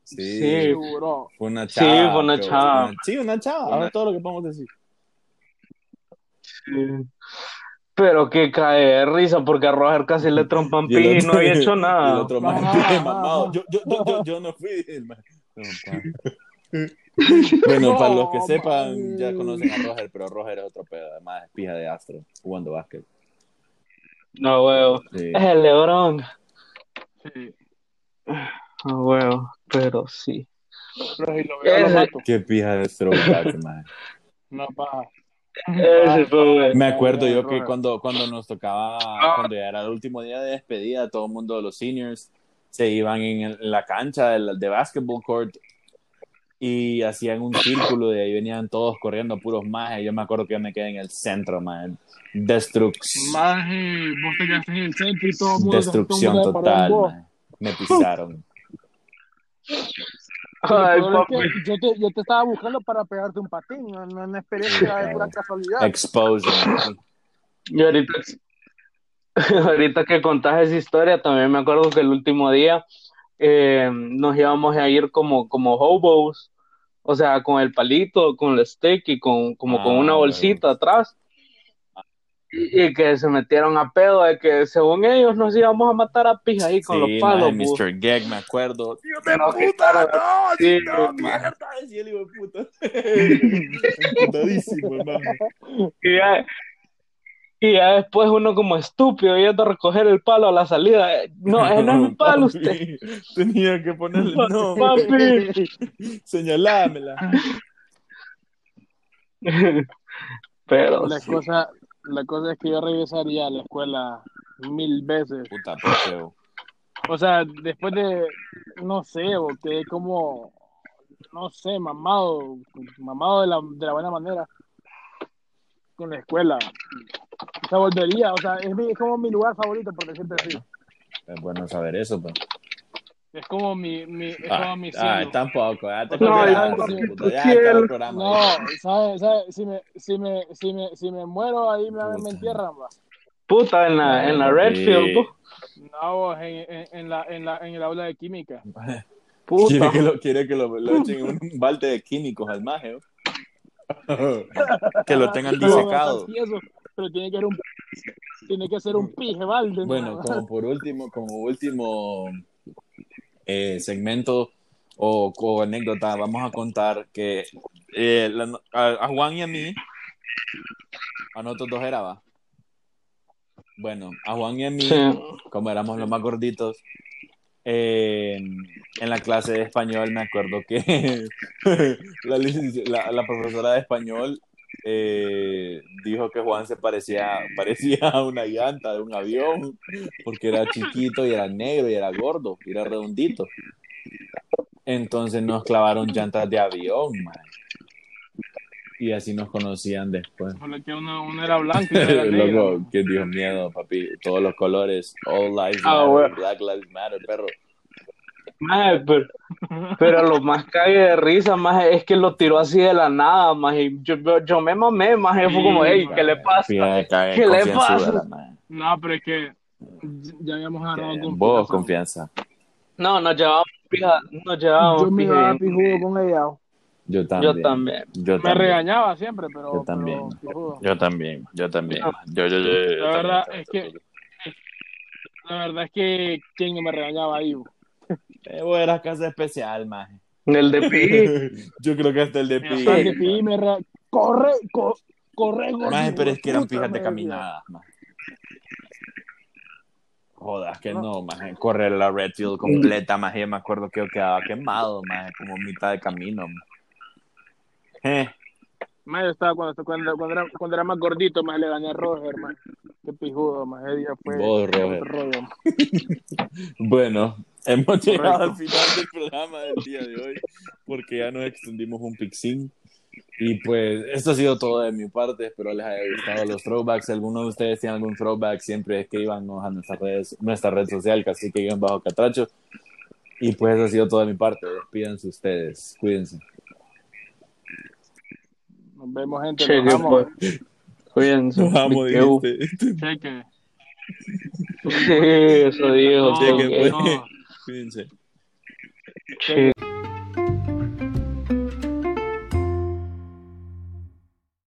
Sí, Sí. seguro. fue una Sí, chava. fue una pero- chava. Sí, una chava. Una- Ahora todo lo que podemos decir. Sí. Pero que cae de risa porque a Roger casi le trompan Y y no había hecho (laughs) el nada. otro mamado. (laughs) Yo, yo, yo, yo, yo no fui. (laughs) el pa. Bueno, No, para los que sepan, ya man. conocen a Roger, pero Roger es otro pedo, además es pija de astro, jugando básquet. No, huevo. Sí. Es el Lebrón. Sí. No, huevo. Pero sí. Pero si lo veo, lo. Qué pija de throwback, maje. No paja. Ese fue bueno. Me acuerdo yo que cuando, cuando nos tocaba, cuando ya era el último día de despedida, todo el mundo de los seniors se iban en, el- en la cancha de, de basketball court y hacían un círculo y ahí venían todos corriendo puros majes. Yo me acuerdo que yo me quedé en el centro, man. Destrucción. Maje, vos te quedaste en el centro y todo el mundo Destrucción todo mundo total, man. Me pisaron. (laughs) Ay, es que yo, te, yo te estaba buscando para pegarte un patín, no, no, no esperé que era de pura casualidad. Exposing. Y ahorita, (laughs) ahorita que contás esa historia, también me acuerdo que el último día eh, nos íbamos a ir como, como hobos, o sea, con el palito, con el stick y con, como con Ah, una bolsita atrás. Y, y que se metieron a pedo de que según ellos nos íbamos a matar a pija ahí con Sí, los palos. bu. Mr. Gag, me acuerdo. Dios de puta, no, sí, no, mierda, decía el hijo de puta. (laughs) Y ya, y ya después uno como estúpido yendo a recoger el palo a la salida. eh, No, ese no es un palo (laughs) Papi, usted. Tenía que ponerle no. Papi. (laughs) Señalámela. Pero La sí. cosa, la cosa es que yo regresaría a la escuela mil veces. Puta, pecheo. O sea, después de, no sé, o quedé como, no sé, mamado, mamado de la, de la buena manera con la escuela. O sea, volvería, o sea, es, mi- es como mi lugar favorito, por decirte así. Es bueno saber eso, pero. Es como mi, mi, es Ah, como mi ah, tampoco. Ya te No, ya, puta, ya el programa. No, ¿sabes? ¿sabes? Si, me, si, me, si, me, si me muero ahí me, me entierran, va. Puta, en la, en la Redfield, Sí. No, vos, en, en, en, la, en, la, en el aula de química. (laughs) puta. Quiere que lo, quiere que lo, lo echen en un balde de químicos al maje. ¿o? que lo tengan No, disecado. pero tiene que ser un tiene que ser un pije balde ¿no? Bueno, como (laughs) por último, como último eh, segmento o, o anécdota, vamos a contar que eh, la- a, a Juan y a mí, a nosotros dos era, va. Bueno, a Juan y a mí, Sí. como éramos los más gorditos, eh, en la clase de español me acuerdo que (laughs) la, licenci- la- la profesora de español eh, dijo que Juan se parecía, parecía a una llanta de un avión porque era chiquito y era negro y era gordo y era redondito. Entonces nos clavaron llantas de avión, man. Y así nos conocían después. Solo que uno, uno era blanco y era (laughs) negro. Loco, que Dios miedo, papi. Todos los colores. All lives Ah, matter. bueno. Black lives matter, perro. Maje, pero, pero lo más cague de risa, más es que lo tiró así de la nada, más yo, yo, yo me mamé, más fue como, hey, maje. ¿qué le pasa? Fíjate, ¿Qué le pasa? No, pero es que ya habíamos agarrado confianza. Vos, confianza. No, nos llevábamos pija, nos llevábamos Yo me pijudo con ella. Yo también. Yo también. Yo Me también. regañaba siempre, pero, Yo también. pero. Yo también. Yo también. Yo, yo, yo, yo La verdad también. es que la verdad es que quién me regañaba ahí. bo? Vos eras casa especial, maje. El de Pi. (laughs) Yo creo que hasta el de Pi. El de Pi me re- corre, co- corre, gordo, Maje, pero es que eran fijas de caminadas, maje. Jodas, que no, maje. Correr la Redfield completa, maje. Me acuerdo que yo quedaba quemado, maje, como mitad de camino. maje. Eh, Más yo estaba cuando, cuando, cuando, era, cuando era más gordito, más le gané a Roger, man. Qué pijudo, más ese día fue Vos, Roger. rollo. (laughs) Bueno, hemos llegado Correcto. al final del programa del día de hoy porque ya nos extendimos un pixín. Y pues esto ha sido todo de mi parte. Espero les haya gustado los throwbacks. Si alguno de ustedes tiene algún throwback, siempre escríbanos a nuestras redes, nuestra red social, casi que bajo catracho. Y pues eso ha sido todo de mi parte. Despídense ustedes. Cuídense. Nos vemos, gente. Cheque, Nos vamos. pues. Cuídense. Vamos, Me quedo. dijiste. Cheque. Sí, (laughs) eso dijo. Cheque, pues. no. Cuídense. Che.